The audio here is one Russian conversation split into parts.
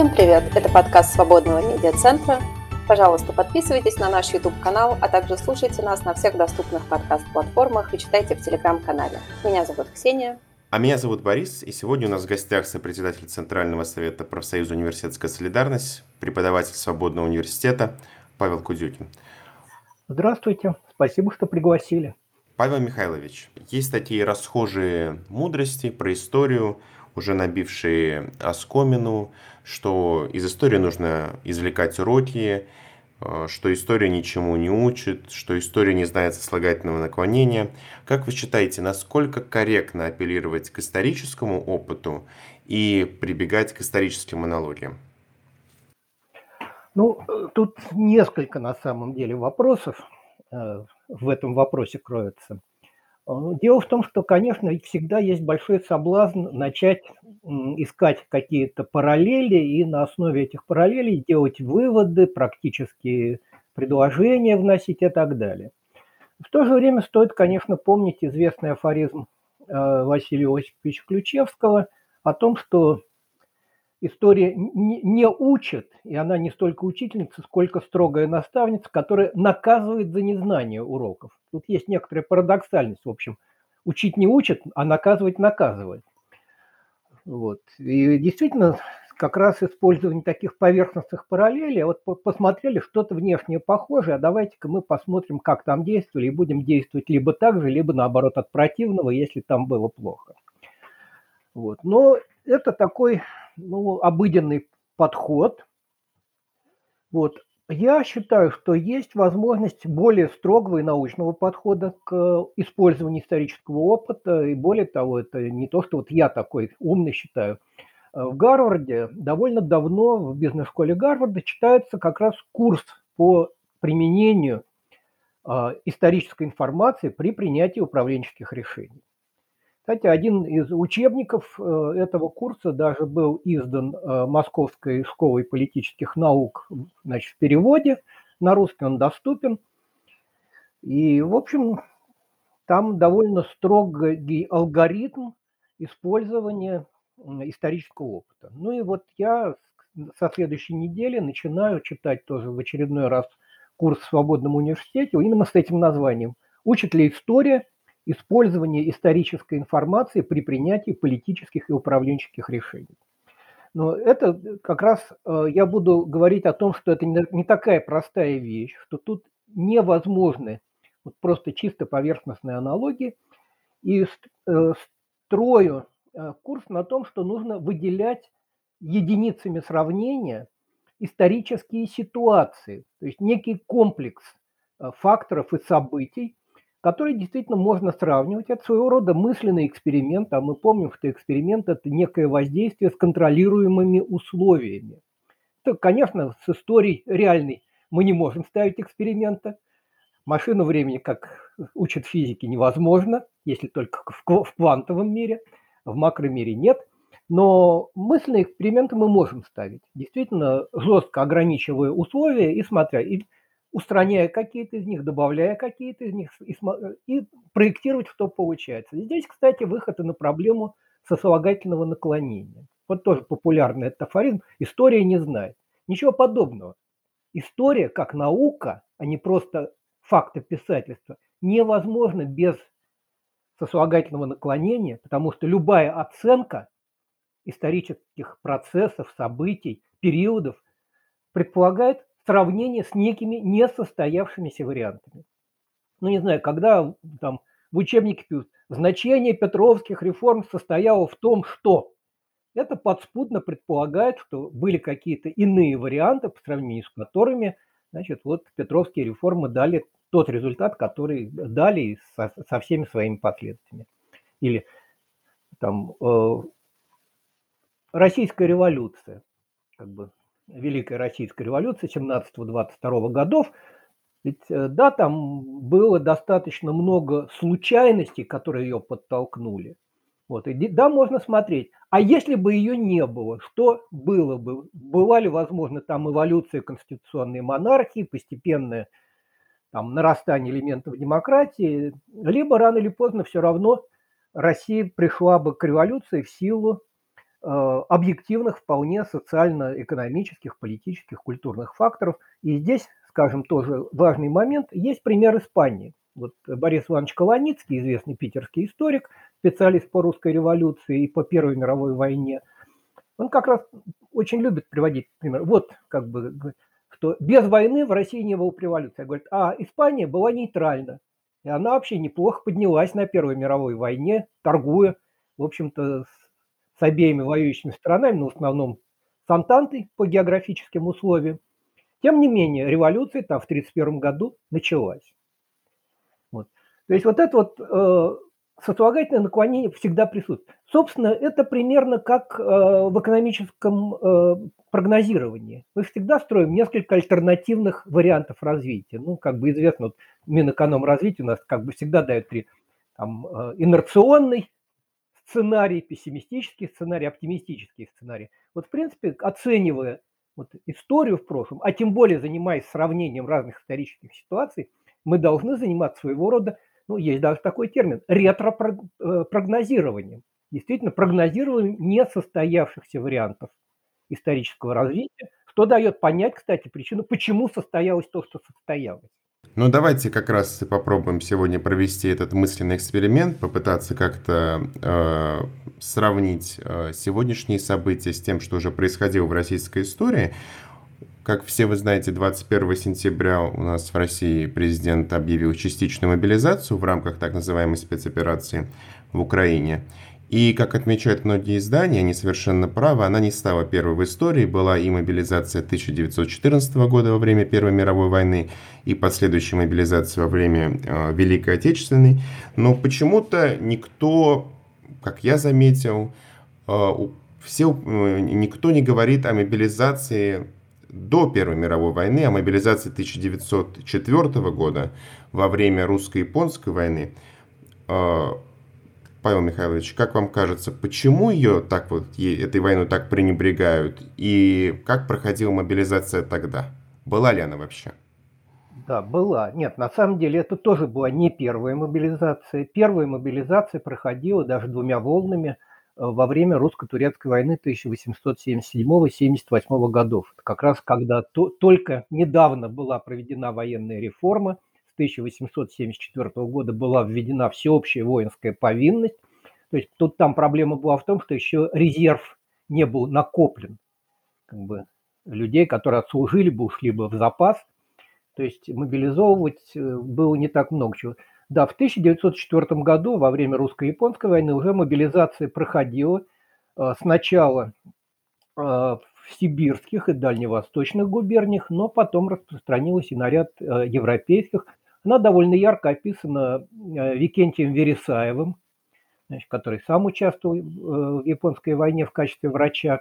Всем привет! Это подкаст Свободного медиацентра. Пожалуйста, подписывайтесь на наш YouTube-канал, а также слушайте нас на всех доступных подкаст-платформах и читайте в Телеграм-канале. Меня зовут Ксения. А меня зовут Борис, и сегодня у нас в гостях сопредседатель Центрального совета профсоюза «Университетская солидарность», преподаватель Свободного университета Павел Кудюкин. Здравствуйте, спасибо, что пригласили. Павел Михайлович, есть такие расхожие мудрости про историю, уже набившие оскомину, что из истории нужно извлекать уроки, э, что история ничему не учит, что история не знает сослагательного наклонения. Как вы считаете, насколько корректно апеллировать к историческому опыту и прибегать к историческим аналогиям? Ну, тут несколько на самом деле вопросов э, в этом вопросе кроется. Ну, дело в том, что, конечно, всегда есть большой соблазн начать искать какие-то параллели и на основе этих параллелей делать выводы, практические предложения вносить и так далее. В то же время стоит, конечно, помнить известный афоризм э, Василия Осиповича Ключевского о том, что история не учит, и она не столько учительница, сколько строгая наставница, которая наказывает за незнание уроков. Тут есть некоторая парадоксальность, в общем. Учить не учат, а наказывать наказывает. Вот. И действительно, как раз использование таких поверхностных параллелей, вот посмотрели что-то внешнее похожее, а давайте-ка мы посмотрим, как там действовали, и будем действовать либо так же, либо наоборот от противного, если там было плохо. Вот. Но это такой ну, обыденный подход. Вот. Я считаю, что есть возможность более строгого и научного подхода к использованию исторического опыта. И более того, это не то, что вот я такой умный считаю. В Гарварде довольно давно в бизнес-школе Гарварда читается как раз курс по применению а, исторической информации при принятии управленческих решений. Кстати, один из учебников э, этого курса даже был издан э, Московской школой политических наук значит, в переводе. На русский он доступен. И, в общем, там довольно строгий алгоритм использования исторического опыта. Ну и вот я со следующей недели начинаю читать тоже в очередной раз курс в свободном университете именно с этим названием. Учит ли история использование исторической информации при принятии политических и управленческих решений. Но это как раз э, я буду говорить о том, что это не такая простая вещь, что тут невозможны вот просто чисто поверхностные аналогии. И э, строю э, курс на том, что нужно выделять единицами сравнения исторические ситуации, то есть некий комплекс факторов и событий, которые действительно можно сравнивать. Это своего рода мысленный эксперимент, а мы помним, что эксперимент – это некое воздействие с контролируемыми условиями. То, конечно, с историей реальной мы не можем ставить эксперимента. Машину времени, как учат физики, невозможно, если только в квантовом мире, в макромире нет. Но мысленные эксперименты мы можем ставить, действительно жестко ограничивая условия и смотря. Устраняя какие-то из них, добавляя какие-то из них и, и проектировать, что получается. Здесь, кстати, выход и на проблему сослагательного наклонения. Вот тоже популярный этот афоризм. История не знает. Ничего подобного. История как наука, а не просто факты писательства, невозможно без сослагательного наклонения, потому что любая оценка исторических процессов, событий, периодов предполагает сравнение с некими несостоявшимися вариантами. Ну, не знаю, когда там в учебнике пишут, значение петровских реформ состояло в том, что это подспудно предполагает, что были какие-то иные варианты, по сравнению с которыми, значит, вот петровские реформы дали тот результат, который дали со, со всеми своими последствиями. Или там э, российская революция, как бы Великой Российской революции 17-22 годов, ведь э, да, там было достаточно много случайностей, которые ее подтолкнули. Вот, и да, можно смотреть. А если бы ее не было, что было бы? Была ли, возможно, там эволюция конституционной монархии, постепенное там, нарастание элементов демократии, либо рано или поздно все равно Россия пришла бы к революции в силу объективных вполне социально-экономических, политических, культурных факторов. И здесь, скажем, тоже важный момент, есть пример Испании. Вот Борис Иванович Колоницкий, известный питерский историк, специалист по русской революции и по Первой мировой войне, он как раз очень любит приводить пример. Вот как бы что без войны в России не было революции. Говорит, а Испания была нейтральна. И она вообще неплохо поднялась на Первой мировой войне, торгуя, в общем-то, с обеими воюющими странами, но в основном с Антантой по географическим условиям. Тем не менее, революция там в 1931 году началась. Вот. То есть вот это вот э, сослагательное наклонение всегда присутствует. Собственно, это примерно как э, в экономическом э, прогнозировании. Мы всегда строим несколько альтернативных вариантов развития. Ну, как бы известно, вот Минэкономразвитие у нас как бы всегда дает три. Там, э, инерционный сценарий, пессимистический сценарий, оптимистический сценарий. Вот, в принципе, оценивая вот историю в прошлом, а тем более занимаясь сравнением разных исторических ситуаций, мы должны заниматься своего рода ну, есть даже такой термин, ретро-прогнозирование. Действительно, прогнозирование несостоявшихся вариантов исторического развития, что дает понять, кстати, причину, почему состоялось то, что состоялось. Ну, давайте как раз попробуем сегодня провести этот мысленный эксперимент, попытаться как-то э, сравнить э, сегодняшние события с тем, что уже происходило в российской истории. Как все вы знаете, 21 сентября у нас в России президент объявил частичную мобилизацию в рамках так называемой спецоперации в Украине. И, как отмечают многие издания, они совершенно правы, она не стала первой в истории, была и мобилизация 1914 года во время Первой мировой войны, и последующая мобилизация во время э, Великой Отечественной. Но почему-то никто, как я заметил, э, все, э, никто не говорит о мобилизации до Первой мировой войны, о мобилизации 1904 года во время русско-японской войны. А, Павел Михайлович, как вам кажется, почему ее так вот, этой войну так пренебрегают? И как проходила мобилизация тогда? Была ли она вообще? Да, была. Нет, на самом деле это тоже была не первая мобилизация. Первая мобилизация проходила даже двумя волнами – Э, во время русско-турецкой войны 1877-78 годов. Как раз когда то, только недавно была проведена военная реформа, 1874 года была введена всеобщая воинская повинность. То есть тут там проблема была в том, что еще резерв не был накоплен. Как бы людей, которые отслужили бы, ушли бы в запас. То есть мобилизовывать э, было не так много чего. Да, в 1904 году, во время русско-японской войны, уже мобилизация проходила э, сначала э, в сибирских и дальневосточных губерниях, но потом распространилась и на ряд европейских. Она довольно ярко описана Викентием Вересаевым, значит, который сам участвовал в японской войне в качестве врача.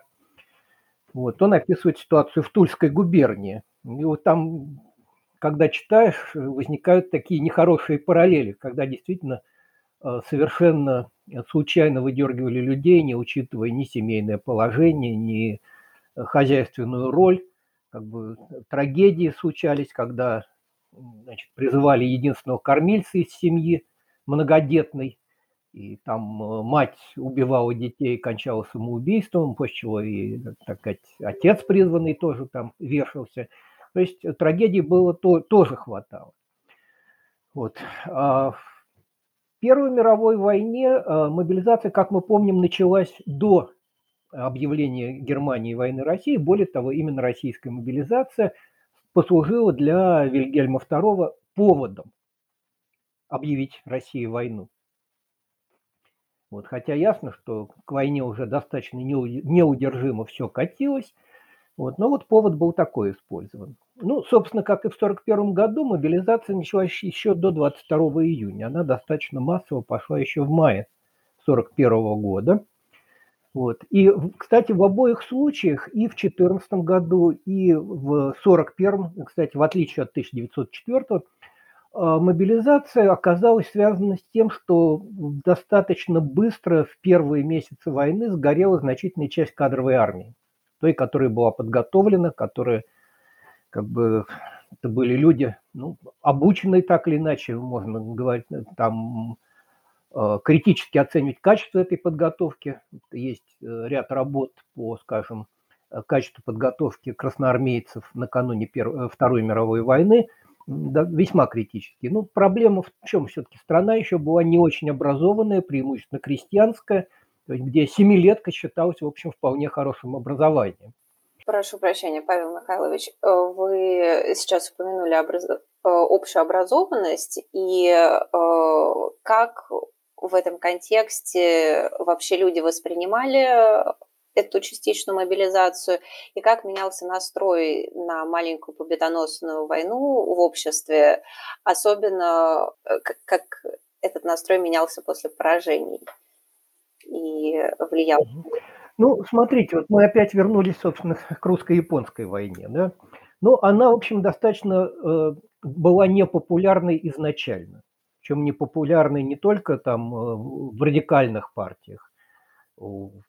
Вот, он описывает ситуацию в Тульской губернии. И вот там когда читаешь, возникают такие нехорошие параллели, когда действительно э, совершенно случайно выдергивали людей, не учитывая ни семейное положение, ни хозяйственную роль. Как бы трагедии случались, когда значит, призывали единственного кормильца из семьи, многодетной, и там э, мать убивала детей, кончала самоубийством, после чего и, так сказать, отец призванный тоже там вешался – то есть трагедий было то, тоже хватало. Вот. А в Первой мировой войне а, мобилизация, как мы помним, началась до объявления Германии войны России. Более того, именно российская мобилизация послужила для Вильгельма II поводом объявить России войну. Вот, хотя ясно, что к войне уже достаточно неудержимо все катилось – вот. Но вот повод был такой использован. Ну, собственно, как и в 1941 году, мобилизация началась еще до 22 июня. Она достаточно массово пошла еще в мае 1941 года. Вот. И, кстати, в обоих случаях, и в 2014 году, и в 1941, кстати, в отличие от 1904, а, мобилизация оказалась связана с тем, что достаточно быстро в первые месяцы войны сгорела значительная часть кадровой армии той, которая была подготовлена, которые как бы это были люди, ну, обученные так или иначе, можно говорить, там э, критически оценивать качество этой подготовки. Есть э, ряд работ по, скажем, качеству подготовки красноармейцев накануне Первой, Второй мировой войны, да, весьма критические. Ну, проблема в чем все-таки страна еще была не очень образованная, преимущественно крестьянская, где семилетка считалась, в общем, вполне хорошим образованием. Прошу прощения, Павел Михайлович, вы сейчас упомянули образ... образованность, и как в этом контексте вообще люди воспринимали эту частичную мобилизацию и как менялся настрой на маленькую победоносную войну в обществе, особенно э, как этот настрой менялся после поражений и влиял. Ну, смотрите, вот мы опять вернулись, собственно, к русско-японской войне, да. Но ну, она, в общем, достаточно э, была непопулярной изначально. Причем непопулярной не только там э, в радикальных партиях,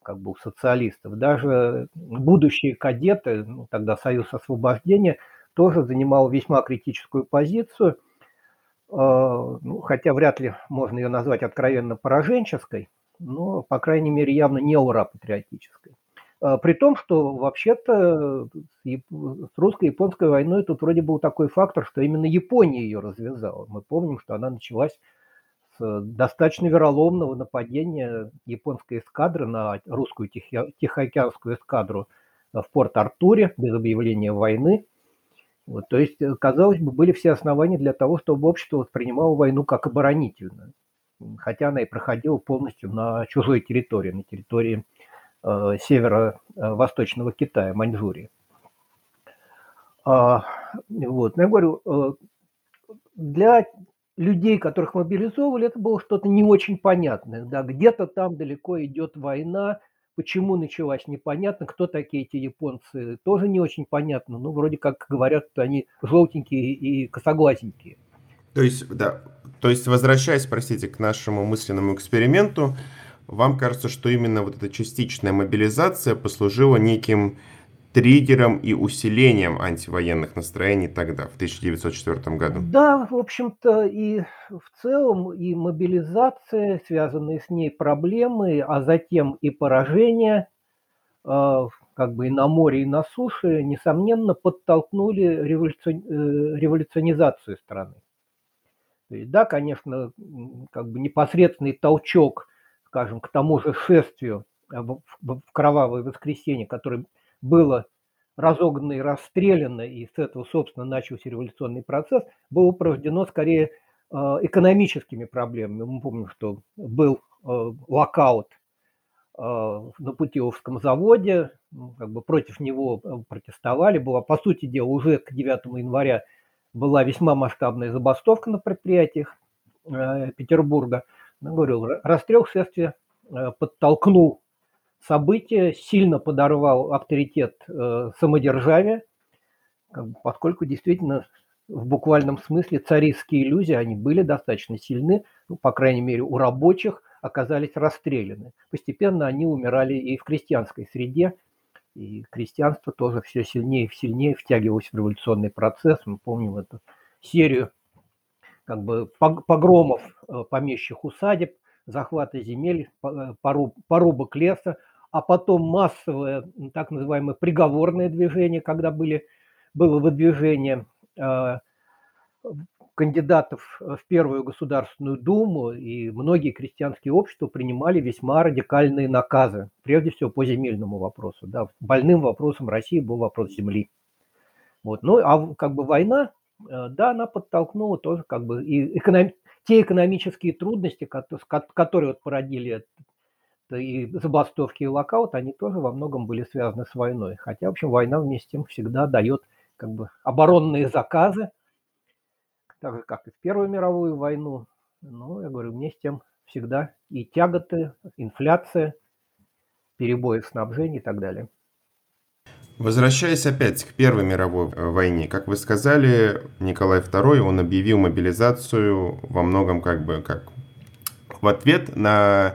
как бы у социалистов. Даже будущие кадеты, ну, тогда Союз освобождения, тоже занимал весьма критическую позицию, а, ну, хотя вряд ли можно ее назвать откровенно пораженческой, но, по крайней мере, явно не ура-патриотической. А, при том, что вообще-то с русско-японской войной тут вроде был такой фактор, что именно Япония ее развязала. Мы помним, что она началась Э, достаточно вероломного нападения японской эскадры на русскую Тихоокеанскую эскадру в Порт-Артуре без объявления войны. Вот, то есть, э, казалось бы, были все основания для того, чтобы общество воспринимало войну как оборонительную, хотя она и проходила полностью на чужой территории, на территории северо-восточного Китая, Маньчжурии. А, вот, но я говорю, э, для людей, которых мобилизовывали, это было что-то не очень понятное. Да, где-то там далеко идет война, почему началась непонятно, кто такие эти японцы, тоже не очень понятно. Ну, вроде как говорят, что они желтенькие и косоглазенькие. То есть, да, то есть, возвращаясь, простите, к нашему мысленному эксперименту, вам кажется, что именно вот эта частичная мобилизация послужила неким триггером и усилением антивоенных настроений тогда, в 1904 году. Да, в общем-то, и в целом и мобилизация, связанные с ней проблемы, а затем и поражение, а, как бы и на море, и на суше, несомненно, подтолкнули революци... Э, революционизацию страны. Да, конечно, как бы непосредственный толчок, скажем, к тому же шествию в кровавое воскресенье, который было разогнано и расстреляно, и с этого, собственно, начался революционный процесс, было порождено скорее э, экономическими проблемами. Мы помним, что был э, локаут э, на Путиловском заводе, ну, как бы против него протестовали. Была, по сути дела, уже к 9 января была весьма масштабная забастовка на предприятиях Петербурга. Говорю, расстрел следствия подтолкнул событие сильно подорвал авторитет э, самодержавия, поскольку действительно в буквальном смысле царистские иллюзии, они были достаточно сильны, ну, по крайней мере, у рабочих оказались расстреляны. Постепенно они умирали и в крестьянской среде, и крестьянство тоже все сильнее и сильнее втягивалось в революционный процесс. Мы помним эту серию как бы погромов э, помещих усадеб, захвата земель, э, порубок леса, а потом массовое так называемое приговорное движение, когда были, было выдвижение э, кандидатов в Первую Государственную Думу, и многие крестьянские общества принимали весьма радикальные наказы, прежде всего по земельному вопросу. Да. Больным вопросом России был вопрос земли. Вот. Ну, а как бы война, да, она подтолкнула тоже как бы и эконом... те экономические трудности, которые вот породили и забастовки и локаут, они тоже во многом были связаны с войной. Хотя, в общем, война вместе с тем всегда дает как бы оборонные заказы, так же, как и в Первую мировую войну. Но, я говорю, вместе с тем всегда и тяготы, инфляция, перебои в снабжении и так далее. Возвращаясь опять к Первой мировой э, войне, как вы сказали, Николай II, он объявил мобилизацию во многом как бы как в ответ на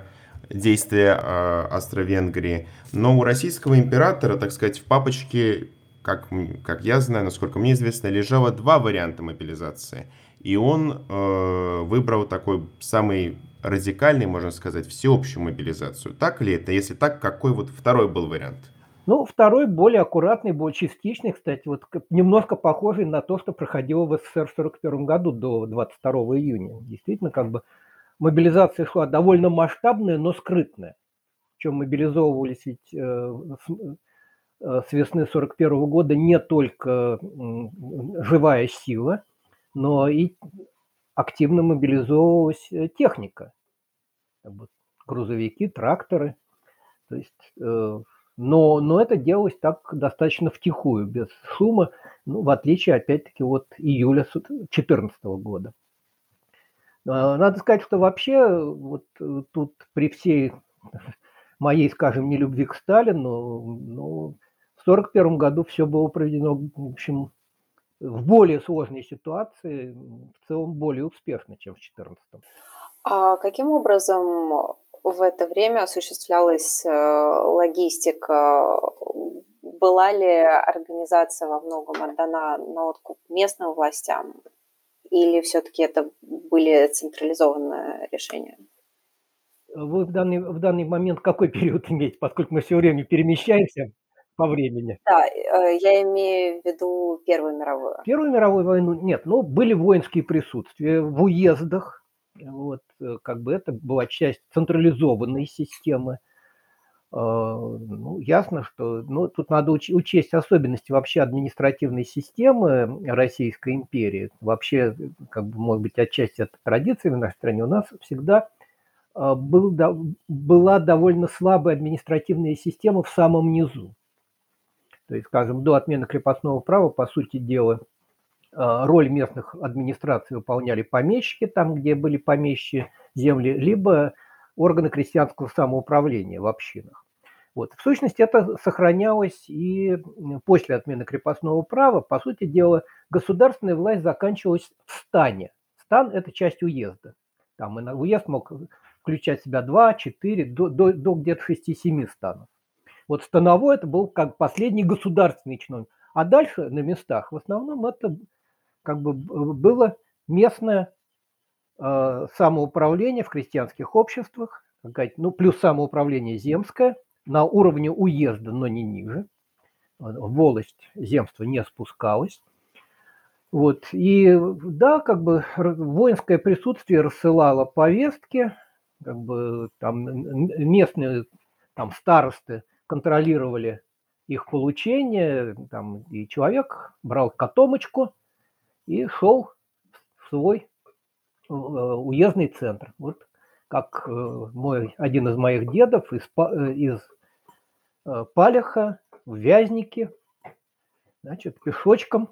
действия э, Австро-Венгрии. Но у российского императора, так сказать, в папочке как, как я знаю, насколько мне известно, лежало два варианта мобилизации. И он э, выбрал такой самый радикальный, можно сказать, всеобщую мобилизацию. Так ли это? Если так, какой вот второй был вариант? Ну, второй более аккуратный, более частичный, кстати, вот немножко похожий на то, что проходило в СССР в 1941 году до 22 июня. Действительно, как бы мобилизация шла довольно масштабная, но скрытная. Причем мобилизовывались ведь э, с, э, с весны 1941 года не только живая сила, но и активно мобилизовывалась э, техника. Грузовики, тракторы. То есть но, но это делалось так достаточно втихую, без шума, ну, в отличие, опять-таки, от июля 2014 года. А, надо сказать, что вообще вот тут при всей моей, скажем, нелюбви к Сталину, ну, в 1941 году все было проведено, в общем, в более сложной ситуации, в целом более успешно, чем в 2014. А каким образом в это время осуществлялась э, логистика? Была ли организация во многом отдана на откуп местным властям? Или все-таки это были централизованные решения? Вы в данный, в данный момент какой период имеете, поскольку мы все время перемещаемся по времени? Да, э, я имею в виду Первую мировую. Первую мировую войну нет, но были воинские присутствия в уездах, вот, э, как бы это была часть централизованной системы. А, ну, ясно, что ну, тут надо уч- учесть особенности вообще административной системы Российской империи. Вообще, как бы, может быть, отчасти это традиция в нашей стране. У нас всегда а, был, была довольно слабая административная система в самом низу. То есть, скажем, до отмены крепостного права, по сути дела, роль местных администраций выполняли помещики, там, где были помещи земли, либо органы крестьянского самоуправления в общинах. Вот. В сущности, это сохранялось и после отмены крепостного права. По сути дела, государственная власть заканчивалась в стане. Стан – это часть уезда. Там уезд мог включать в себя 2, 4, до, до, до где-то 6-7 станов. Вот становой – это был как последний государственный чиновник. А дальше на местах в основном это как бы было местное э, самоуправление в крестьянских обществах, ну, плюс самоуправление земское на уровне уезда, но не ниже. Волость земства не спускалась. Вот. И да, как бы воинское присутствие рассылало повестки, как бы там местные там старосты контролировали их получение, там, и человек брал котомочку – и шел в свой э, уездный центр. Вот как э, мой, один из моих дедов из, э, из Палеха в Вязнике, значит, пешочком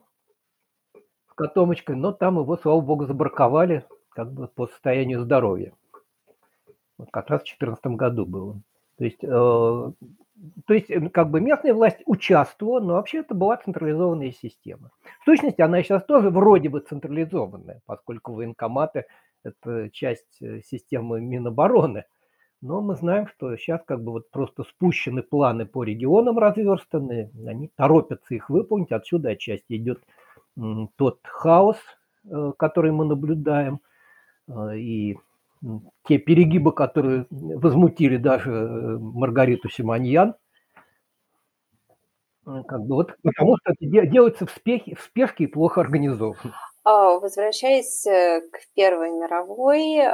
с котомочкой, но там его, слава богу, забраковали как бы по состоянию здоровья. Вот как раз в 2014 году было. То есть то есть, как бы местная власть участвовала, но вообще это была централизованная система. В сущности, она сейчас тоже вроде бы централизованная, поскольку военкоматы – это часть э, системы Минобороны. Но мы знаем, что сейчас как бы вот просто спущены планы по регионам разверстаны, они торопятся их выполнить, отсюда отчасти идет тот хаос, э, который мы наблюдаем, э, и те перегибы, которые возмутили даже э, Маргариту Симоньян, э, как бы вот потому что это делается в спешке, в спешке и плохо организовано. А, возвращаясь э, к Первой мировой,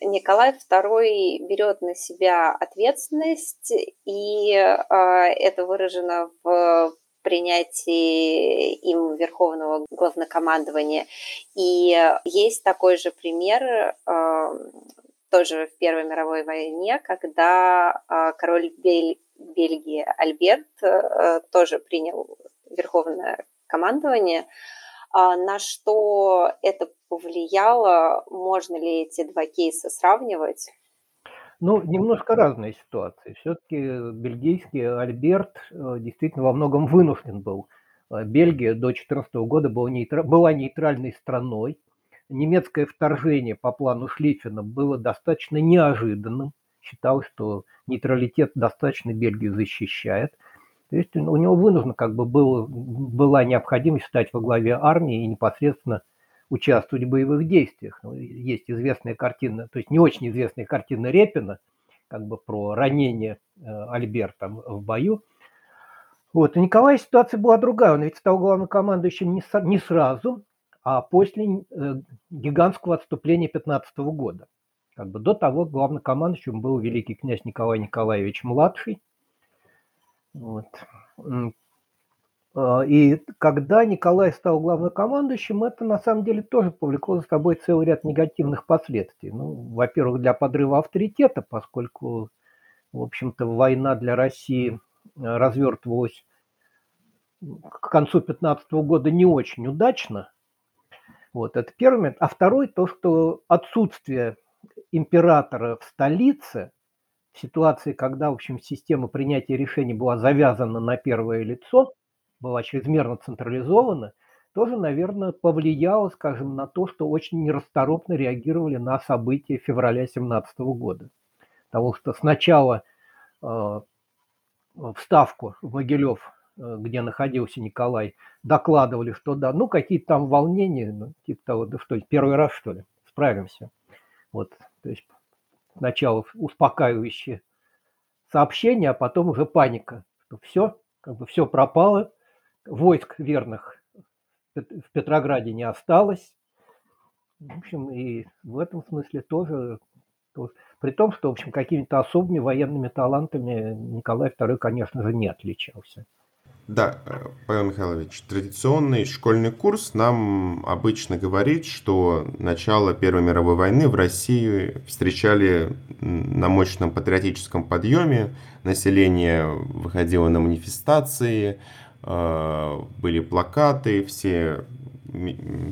Николай II берет на себя ответственность, и это выражено в принятии им Верховного Главнокомандования. И есть такой же пример эм, тоже в Первой мировой войне, когда э, король Бель... Бельгии Альберт э, тоже принял Верховное командование. А на что это повлияло? Можно ли эти два кейса сравнивать? Ну, немножко разные ситуации. Все-таки бельгийский Альберт э, действительно во многом вынужден был. Э, Бельгия до 2014 года была, нейтра... была нейтральной страной. Немецкое вторжение по плану Шлиффена было достаточно неожиданным. Считал, что нейтралитет достаточно Бельгию защищает. То есть у него вынуждено как бы был, была необходимость стать во главе армии и непосредственно участвовать в боевых действиях. Ну, есть известная картина, то есть не очень известная картина Репина, как бы про ранение э, Альберта в бою. Вот. У Николая ситуация была другая. Он ведь стал главнокомандующим не, не сразу, а после э, гигантского отступления 15 года. Как бы до того главнокомандующим был великий князь Николай Николаевич Младший. Вот. А, и когда Николай стал главнокомандующим, это на самом деле тоже повлекло за собой целый ряд негативных последствий. Ну, во-первых, для подрыва авторитета, поскольку, в общем-то, война для России э, развертывалась к концу 15 года не очень удачно. Вот, это первый момент. А второй, то, что отсутствие императора в столице, в ситуации, когда, в общем, система принятия решений была завязана на первое лицо – была чрезмерно централизована, тоже, наверное, повлияло, скажем, на то, что очень нерасторопно реагировали на события февраля 2017 года. Потому что сначала э, в Ставку, в Могилев, э, где находился Николай, докладывали, что да, ну какие-то там волнения, ну, типа того, да что, первый раз что ли, справимся. Вот, то есть сначала успокаивающие сообщения, а потом уже паника, что все, как бы все пропало, войск верных в Петрограде не осталось. В общем, и в этом смысле тоже, тоже при том, что, в общем, какими-то особыми военными талантами Николай II, конечно же, не отличался. Да, Павел Михайлович, традиционный школьный курс нам обычно говорит, что начало Первой мировой войны в России встречали на мощном патриотическом подъеме, население выходило на манифестации, были плакаты, все,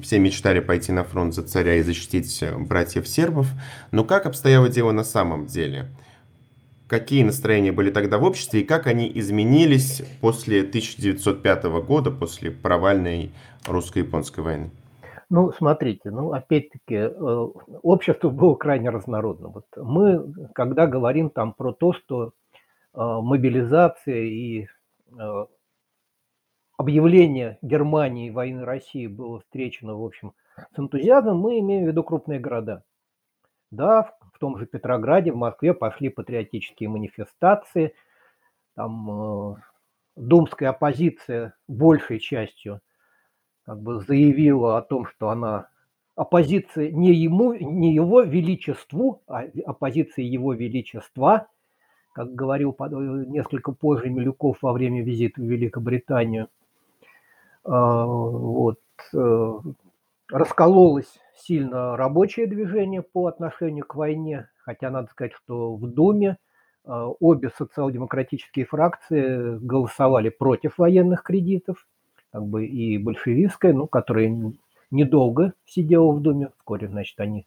все мечтали пойти на фронт за царя и защитить братьев сербов. Но как обстояло дело на самом деле? Какие настроения были тогда в обществе и как они изменились после 1905 года, после провальной русско-японской войны? Ну, смотрите, ну, опять-таки, э, общество было крайне разнородным. Вот мы, когда говорим там про то, что э, мобилизация и объявление Германии войны России было встречено, в общем, с энтузиазмом, мы имеем в виду крупные города. Да, в том же Петрограде, в Москве пошли патриотические манифестации, там э, думская оппозиция большей частью как бы заявила о том, что она оппозиция не ему, не его величеству, а оппозиция его величества, как говорил несколько позже Милюков во время визита в Великобританию – вот, э, раскололось сильно рабочее движение по отношению к войне, хотя надо сказать, что в Думе а, обе социал-демократические фракции голосовали против военных кредитов, как бы и большевистская, ну, которая недолго сидела в Думе, вскоре, значит, они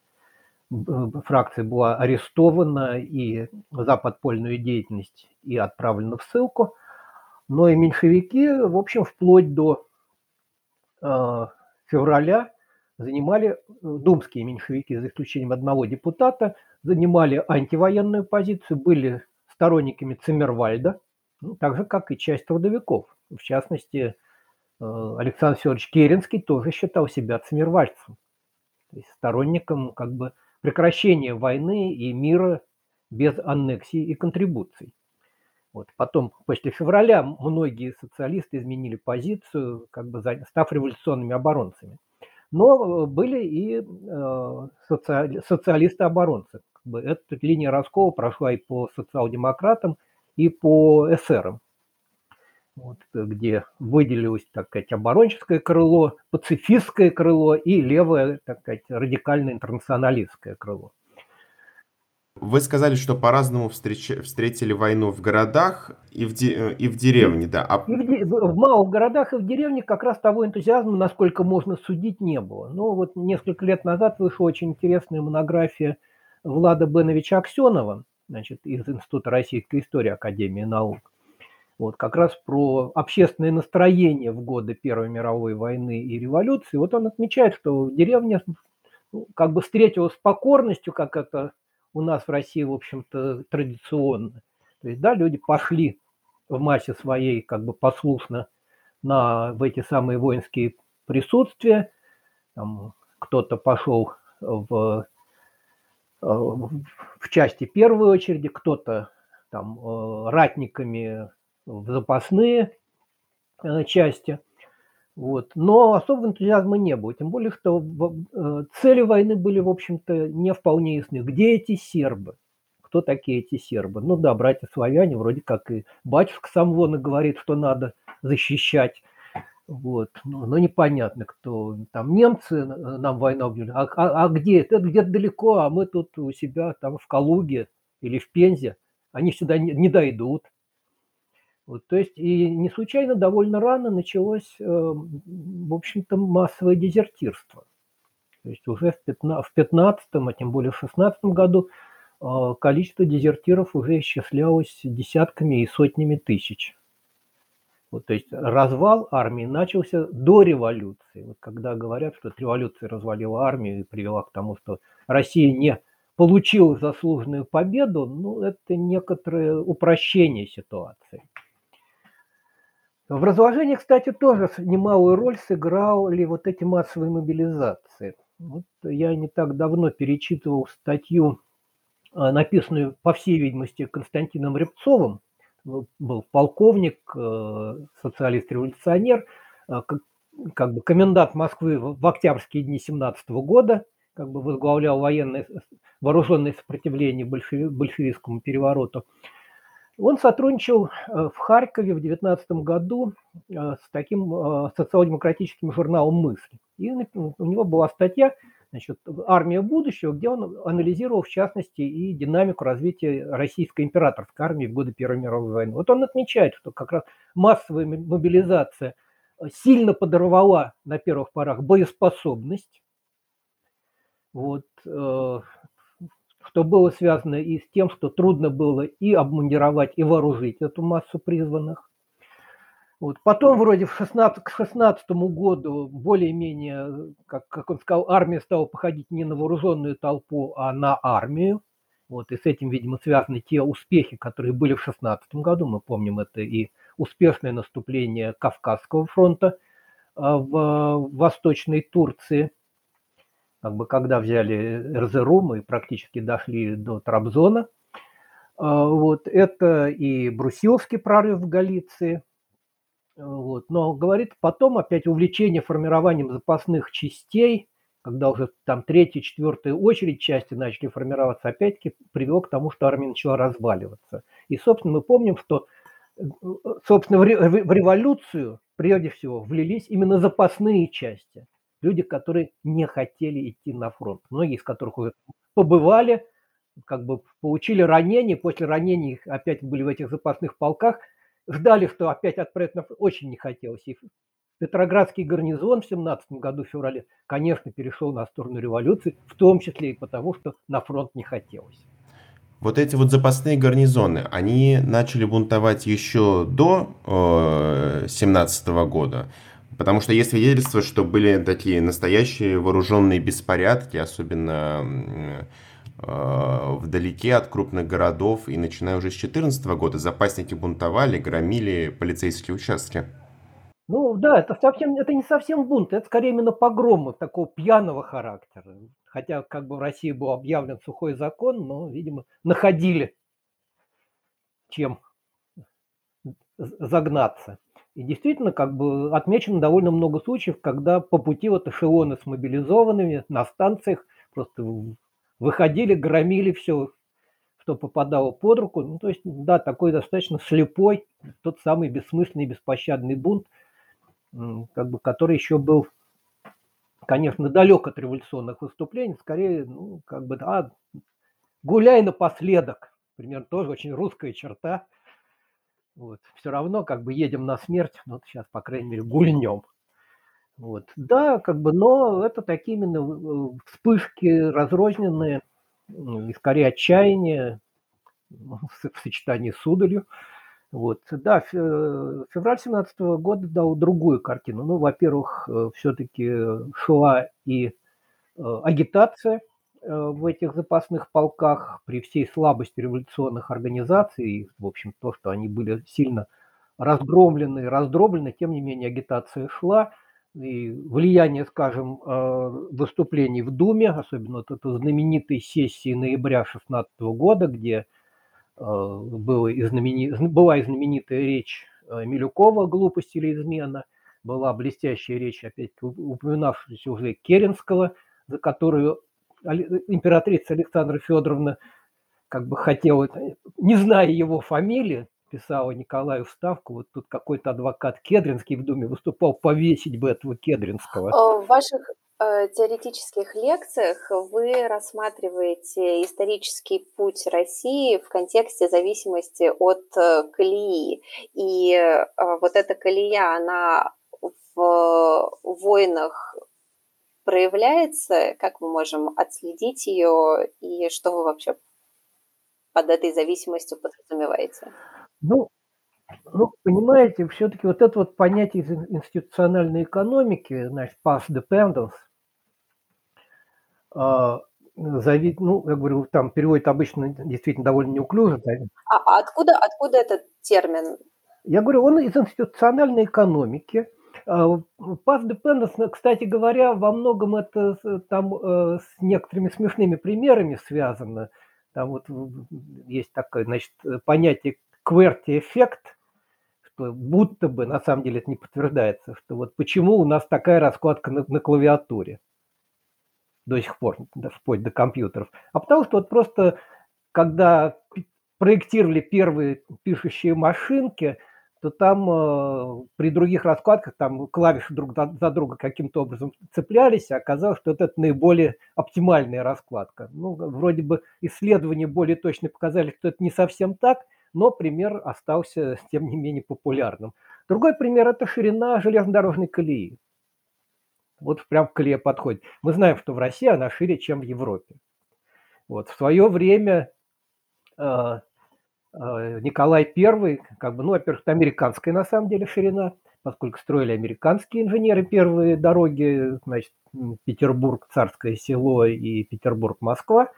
фракция была арестована и за подпольную деятельность и отправлена в ссылку. Но и меньшевики, в общем, вплоть до февраля занимали, э, думские меньшевики, за исключением одного депутата, занимали антивоенную позицию, были сторонниками Циммервальда, ну, так же, как и часть трудовиков. В частности, э, Александр Федорович Керенский тоже считал себя циммервальцем, то есть сторонником как бы прекращения войны и мира без аннексий и контрибуций. Вот. Потом, после февраля, многие социалисты изменили позицию, как бы став революционными оборонцами. Но э, были и э, социали, социалисты-оборонцы. Как бы эта линия раскола прошла и по социал-демократам, и по эсерам. Вот, где выделилось, так сказать, оборонческое крыло, пацифистское крыло и левое, так сказать, радикально интернационалистское крыло. Вы сказали, что по-разному встреч... встретили войну в городах и в, де... Э, и в деревне, да. А... И в, де... в малых городах и в деревне как раз того энтузиазма, насколько можно судить, не было. Но вот несколько лет назад вышла очень интересная монография Влада Беновича Аксенова, значит, из Института российской истории Академии наук. Вот как раз про общественное настроение в годы Первой мировой войны и революции. Вот он отмечает, что в деревне ну, как бы встретилась с покорностью, как это у нас в России, в общем-то, традиционно. То есть, да, люди пошли в массе своей как бы послушно на, в эти самые воинские присутствия. Там кто-то пошел в, э, в части первой очереди, кто-то там э, ратниками в запасные э, части. Вот. Но особого энтузиазма не было. Тем более, что цели войны были, в общем-то, не вполне ясны. Где эти сербы? Кто такие эти сербы? Ну да, братья-славяне, вроде как и батюшка Самвона говорит, что надо защищать. Вот. Но, но непонятно, кто там немцы нам войну объявили. А, а, а где? Это где-то далеко, а мы тут у себя там в Калуге или в Пензе. Они сюда не, не дойдут. Вот, то есть и не случайно довольно рано началось, э, в общем-то, массовое дезертирство. То есть уже в 15, а тем более в 16 году э, количество дезертиров уже исчислялось десятками и сотнями тысяч. Вот, то есть развал армии начался до революции. Вот когда говорят, что революция развалила армию и привела к тому, что Россия не получила заслуженную победу, ну, это некоторое упрощение ситуации. В разложении, кстати, тоже немалую роль сыграли вот эти массовые мобилизации. Вот я не так давно перечитывал статью, а, написанную, по всей видимости, Константином Рябцовым, был полковник, э, социалист-революционер, э, как бы комендант Москвы в октябрьские дни 17 года, как бы возглавлял военное вооруженное сопротивление большевистскому перевороту. Он сотрудничал э, в Харькове в 19 году с таким социал-демократическим журналом «Мысль». И у него была статья значит, «Армия будущего», где он анализировал, в частности, и динамику развития российской императорской армии в годы Первой мировой войны. Вот он отмечает, что как раз массовая мобилизация сильно подорвала на первых порах боеспособность, вот, э, что было связано и с тем, что трудно было и обмундировать, и вооружить эту массу призванных. Вот. Потом вроде в 16, к 16 году более-менее, как, как он сказал, армия стала походить не на вооруженную толпу, а на армию. Вот, и с этим, видимо, связаны те успехи, которые были в 16 году. Мы помним это и успешное наступление Кавказского фронта а, в Восточной Турции. Как бы, когда взяли Эрзерум и практически дошли до Трабзона. А, вот, это и Брусиловский прорыв в Галиции – вот. Но говорит, потом опять увлечение формированием запасных частей, когда уже там третья, четвертая очередь части начали формироваться, опять-таки привело к тому, что армия начала разваливаться. И, собственно, мы помним, что, собственно, в революцию прежде всего влились именно запасные части. Люди, которые не хотели идти на фронт. Многие из которых уже побывали, как бы получили ранения, после ранений опять были в этих запасных полках – ждали, что опять отправят на очень не хотелось. И Петроградский гарнизон в 17 году в феврале, конечно, перешел на сторону революции, в том числе и потому, что на фронт не хотелось. Вот эти вот запасные гарнизоны, они начали бунтовать еще до э, 17 года, потому что есть свидетельство, что были такие настоящие вооруженные беспорядки, особенно Э, вдалеке от крупных городов, и начиная уже с 2014 года запасники бунтовали, громили полицейские участки. Ну да, это, совсем, это не совсем бунт, это скорее именно погромы такого пьяного характера. Хотя как бы в России был объявлен сухой закон, но, видимо, находили чем загнаться. И действительно, как бы отмечено довольно много случаев, когда по пути вот эшелоны с мобилизованными на станциях просто выходили, громили все, что попадало под руку. Ну, то есть, да, такой достаточно слепой, тот самый бессмысленный, беспощадный бунт, как бы, который еще был, конечно, далек от революционных выступлений, скорее, ну, как бы, да, гуляй напоследок, примерно тоже очень русская черта. Вот. Все равно как бы едем на смерть, но вот сейчас, по крайней мере, гульнем. Вот. Да, как бы, но это такие именно э, вспышки разрозненные, и скорее отчаяние в сочетании с удалью. Вот. Да, э, февраль 17 года дал другую картину. Ну, во-первых, э, все-таки шла и агитация в этих запасных полках при всей слабости революционных организаций, в общем, то, что они были сильно разгромлены, раздроблены, тем не менее агитация шла, и влияние, скажем, э, выступлений в Думе, особенно вот этой знаменитой сессии ноября 2016 года, где э, была и, знаменитая речь э, Милюкова «Глупость или измена», была блестящая речь, опять упоминавшаяся уже Керенского, за которую императрица Александра Федоровна как бы хотела, не зная его фамилии, писала Николаю Ставку, вот тут какой-то адвокат Кедринский в Думе выступал, повесить бы этого Кедринского. Э, в ваших э, теоретических лекциях вы рассматриваете исторический путь России в контексте зависимости от э, колеи. И э, вот эта колея, она в войнах проявляется, как мы можем отследить ее и что вы вообще под этой зависимостью подразумеваете? Ну, ну, понимаете, все-таки вот это вот понятие из институциональной экономики, значит, path dependence, э, зави... ну, я говорю, там переводит обычно действительно довольно неуклюже. А, а откуда, откуда этот термин? Я говорю, он из институциональной экономики. А, path dependence, кстати говоря, во многом это там э, с некоторыми смешными примерами связано. Там вот есть такое, значит, понятие QWERTY-эффект, что будто бы, на самом деле это не подтверждается, что вот почему у нас такая раскладка на, на клавиатуре до сих пор, да, вплоть до компьютеров. А потому что вот просто, когда проектировали первые пишущие машинки, то там э, при других раскладках там клавиши друг за, друга каким-то образом цеплялись, а оказалось, что это наиболее оптимальная раскладка. Ну, вроде бы исследования более точно показали, что это не совсем так, но пример остался, тем не менее, популярным. Другой пример – это ширина железнодорожной колеи. Вот прям к колее подходит. Мы знаем, что в России она шире, чем в Европе. Вот в свое время э, Э, Николай I, как бы, ну, во-первых, это американская на самом деле ширина, поскольку строили американские инженеры первые дороги, значит, Петербург, Царское село и Петербург-Москва.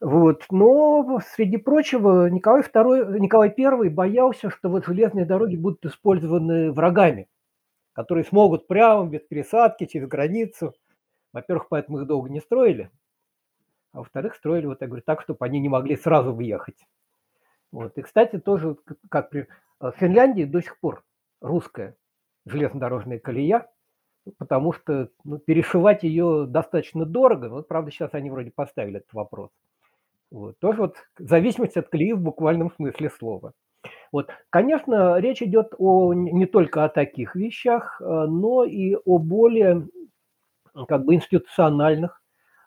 Вот. Но, среди прочего, Николай, II, Николай I боялся, что вот железные дороги будут использованы врагами, которые смогут прямо, без пересадки, через границу. Во-первых, поэтому их долго не строили, а во-вторых, строили, вот я говорю, так, чтобы они не могли сразу въехать. Вот. И, кстати, тоже, как при в Финляндии до сих пор русская железнодорожная колея, потому что ну, перешивать ее достаточно дорого. Вот, правда, сейчас они вроде поставили этот вопрос. Вот. Тоже вот зависимость от колеи в буквальном смысле слова. Вот. Конечно, речь идет о, не только о таких вещах, э, но и о более как бы институциональных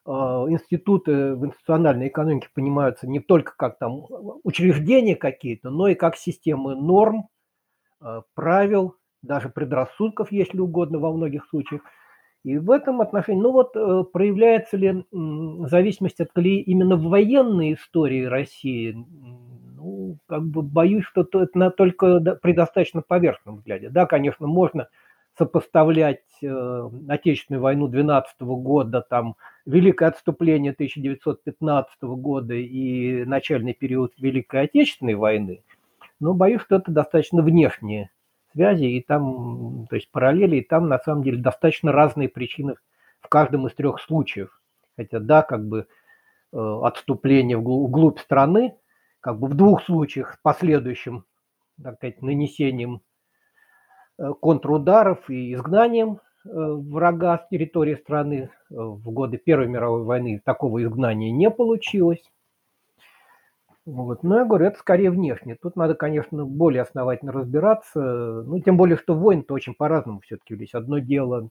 институты в институциональной экономике понимаются не только как там учреждения какие-то, но и как системы норм, а, правил, даже предрассудков, если угодно, во многих случаях. И в этом отношении, ну вот э, проявляется ли зависимость от колеи именно в военной истории России, ну, как бы боюсь, что это только при достаточно поверхностном взгляде. Да, конечно, можно сопоставлять э, Отечественную войну 12 года, там, Великое отступление 1915 года и начальный период Великой Отечественной войны, но боюсь, что это достаточно внешние связи, и там, то есть параллели, и там на самом деле достаточно разные причины в каждом из трех случаев. Хотя да, как бы э, отступление вглубь страны, как бы в двух случаях с последующим, так сказать, нанесением контрударов и изгнанием э, врага с территории страны. Э, в годы Первой мировой войны такого изгнания не получилось. Вот. Но я говорю, это скорее внешне. Тут надо, конечно, более основательно разбираться. Ну, тем более, что войны-то очень по-разному все-таки велись. Одно дело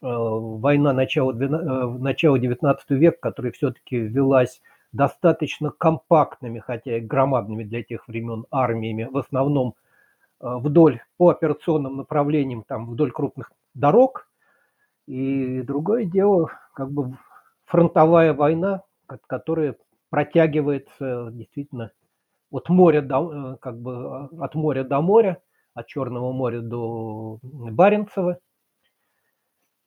война начала, начала 19 века, которая все-таки велась достаточно компактными, хотя и громадными для тех времен армиями, в основном Э, вдоль по операционным направлениям, там вдоль крупных дорог. И другое дело, как бы фронтовая война, которая протягивается действительно от моря до, э, как бы от моря до моря, от Черного моря до Баренцева.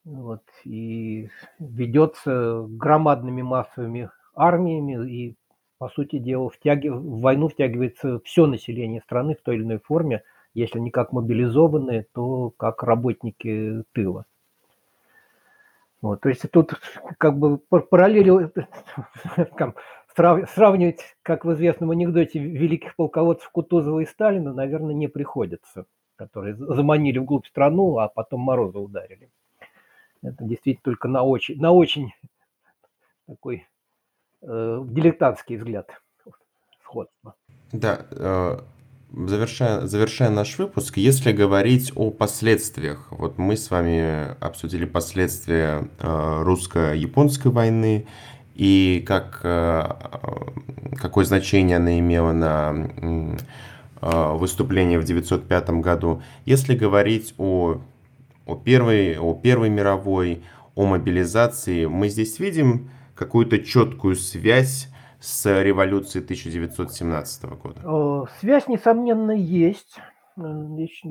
Вот, и ведется громадными массовыми армиями, и, по сути дела, втягив... в войну втягивается все население страны в той или иной форме, если не как мобилизованные, то как работники тыла. Вот, то есть тут как бы параллели сравнивать, как в известном анекдоте, великих полководцев Кутузова и Сталина, наверное, не приходится, которые заманили вглубь страну, а потом морозы ударили. Это действительно только на очень, на очень такой э, дилетантский взгляд сходства. Да, э, завершая, завершая наш выпуск, если говорить о последствиях, вот мы с вами обсудили последствия э, русско-японской войны и как, э, какое значение она имела на э, выступление в 1905 году. Если говорить о, о, первой, о Первой мировой, о мобилизации, мы здесь видим какую-то четкую связь с революцией 1917 года? Связь, несомненно, есть. Я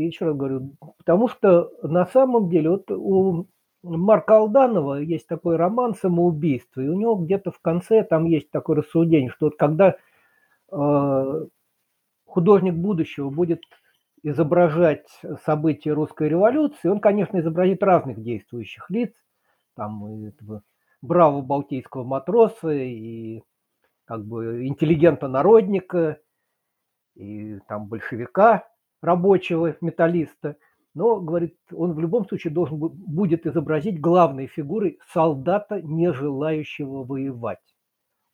еще раз говорю, потому что на самом деле вот у Марка Алданова есть такой роман «Самоубийство», и у него где-то в конце там есть такое рассуждение, что вот когда э, художник будущего будет изображать события русской революции, он, конечно, изобразит разных действующих лиц, там этого браво балтийского матроса и как бы интеллигента-народника, и там большевика рабочего, металлиста. Но, говорит, он в любом случае должен будет изобразить главной фигурой солдата, не желающего воевать,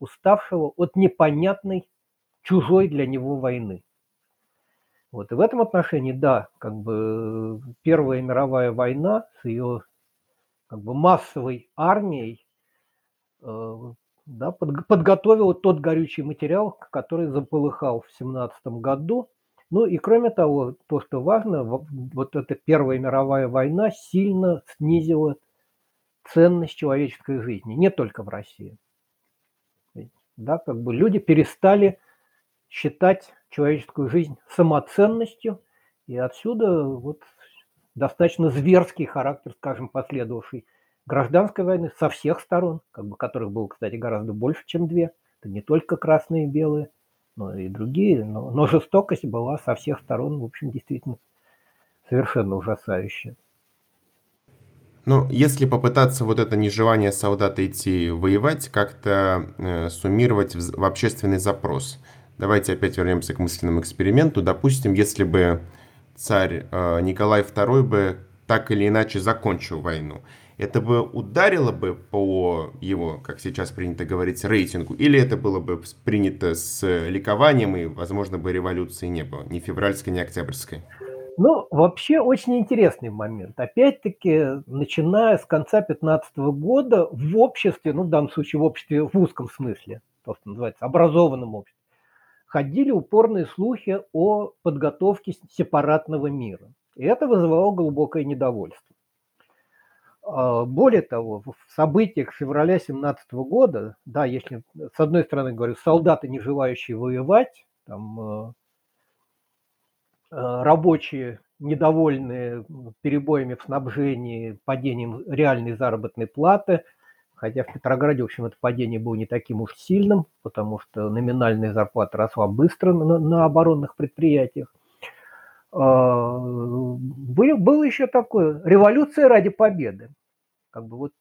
уставшего от непонятной, чужой для него войны. Вот, и в этом отношении, да, как бы Первая мировая война с ее как бы массовой армией э, да, под, подготовила тот горючий материал, который заполыхал в 17 году. Ну и кроме того, то, что важно, вот эта Первая мировая война сильно снизила ценность человеческой жизни, не только в России. Да, как бы люди перестали считать человеческую жизнь самоценностью, и отсюда вот достаточно зверский характер, скажем, последовавший гражданской войны со всех сторон, как бы которых было, кстати, гораздо больше, чем две. Это не только красные и белые, но и другие. Но, но жестокость была со всех сторон, в общем, действительно совершенно ужасающая. Ну, если попытаться вот это нежелание солдата идти воевать как-то э, суммировать в, в общественный запрос. Давайте опять вернемся к мысленному эксперименту. Допустим, если бы царь э, Николай II бы так или иначе закончил войну, это бы ударило бы по его, как сейчас принято говорить, рейтингу, или это было бы принято с ликованием, и, возможно, бы революции не было, ни февральской, ни октябрьской? Ну, вообще очень интересный момент. Опять-таки, начиная с конца 15 года в обществе, ну, в данном случае в обществе в узком смысле, то, что называется образованном обществе, ходили упорные слухи о подготовке сепаратного мира. И это вызывало глубокое недовольство. А, более того, в событиях февраля 17 года, да, если с одной стороны говорю, солдаты, не желающие воевать, там, э, э, рабочие, недовольные перебоями в снабжении, падением реальной заработной платы, хотя в Петрограде, в общем, это падение было не таким уж сильным, потому что номинальная зарплата росла быстро на, на оборонных предприятиях. А, было, было еще такое, революция ради победы. Как бы вот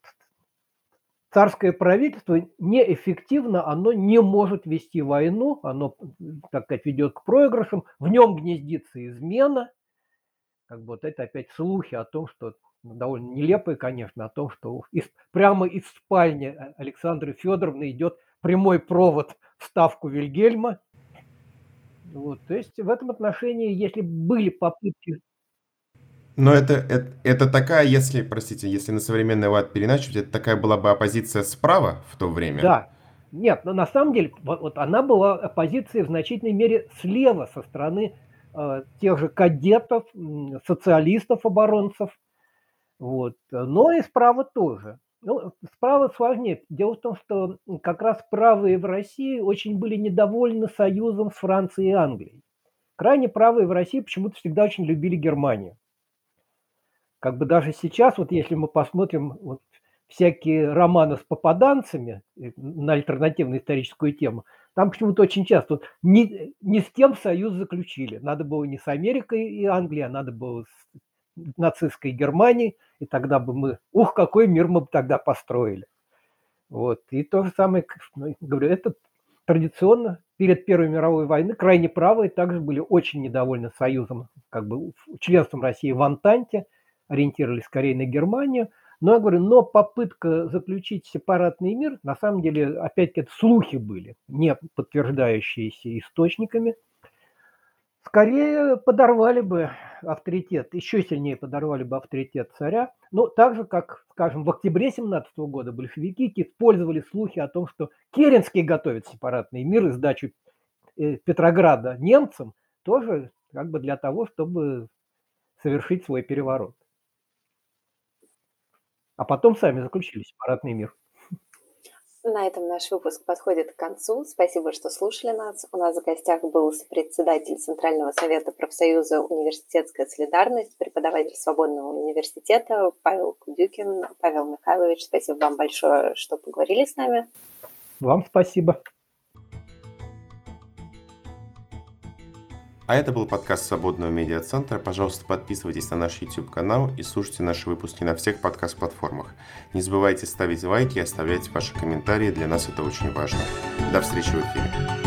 царское правительство неэффективно, оно не может вести войну, оно, так сказать, ведет к проигрышам, в нем гнездится измена. Как бы вот это опять слухи о том, что ну, довольно нелепые, конечно, о том, что из, прямо из спальни Александры Федоровны идет прямой провод в ставку Вильгельма, вот, то есть в этом отношении, если были попытки... Но это, это, это такая, если, простите, если на современный лад переначивать, это такая была бы оппозиция справа в то время? Да. Нет, но на самом деле вот, вот она была оппозиция в значительной мере слева со стороны э, тех же кадетов, социалистов, оборонцев, вот, но и справа тоже. Ну, справа сложнее. Дело в том, что как раз правые в России очень были недовольны союзом с Францией и Англией. Крайне правые в России почему-то всегда очень любили Германию. Как бы даже сейчас, вот если мы посмотрим вот, всякие романы с попаданцами на альтернативную историческую тему, там почему-то очень часто вот, не, не с кем союз заключили. Надо было не с Америкой и Англией, а надо было с нацистской Германией, и тогда бы мы, ух, какой мир мы бы тогда построили. Вот. И то же самое, ну, говорю, это традиционно перед Первой мировой войной крайне правые также были очень недовольны союзом, как бы членством России в Антанте, ориентировались скорее на Германию. Но я говорю, но попытка заключить сепаратный мир, на самом деле, опять-таки, это слухи были, не подтверждающиеся источниками – скорее подорвали бы авторитет, еще сильнее подорвали бы авторитет царя. Но так же, как, скажем, в октябре 17 года большевики использовали слухи о том, что Керенский готовит сепаратный мир и сдачу э, Петрограда немцам, тоже как бы для того, чтобы совершить свой переворот. А потом сами заключили сепаратный мир. На этом наш выпуск подходит к концу. Спасибо, что слушали нас. У нас в гостях был председатель Центрального совета профсоюза «Университетская солидарность», преподаватель Свободного университета Павел Кудюкин. Павел Михайлович, спасибо вам большое, что поговорили с нами. Вам спасибо. А это был подкаст Свободного медиа-центра. Пожалуйста, подписывайтесь на наш YouTube-канал и слушайте наши выпуски на всех подкаст-платформах. Не забывайте ставить лайки и оставлять ваши комментарии, для нас это очень важно. До встречи в эфире.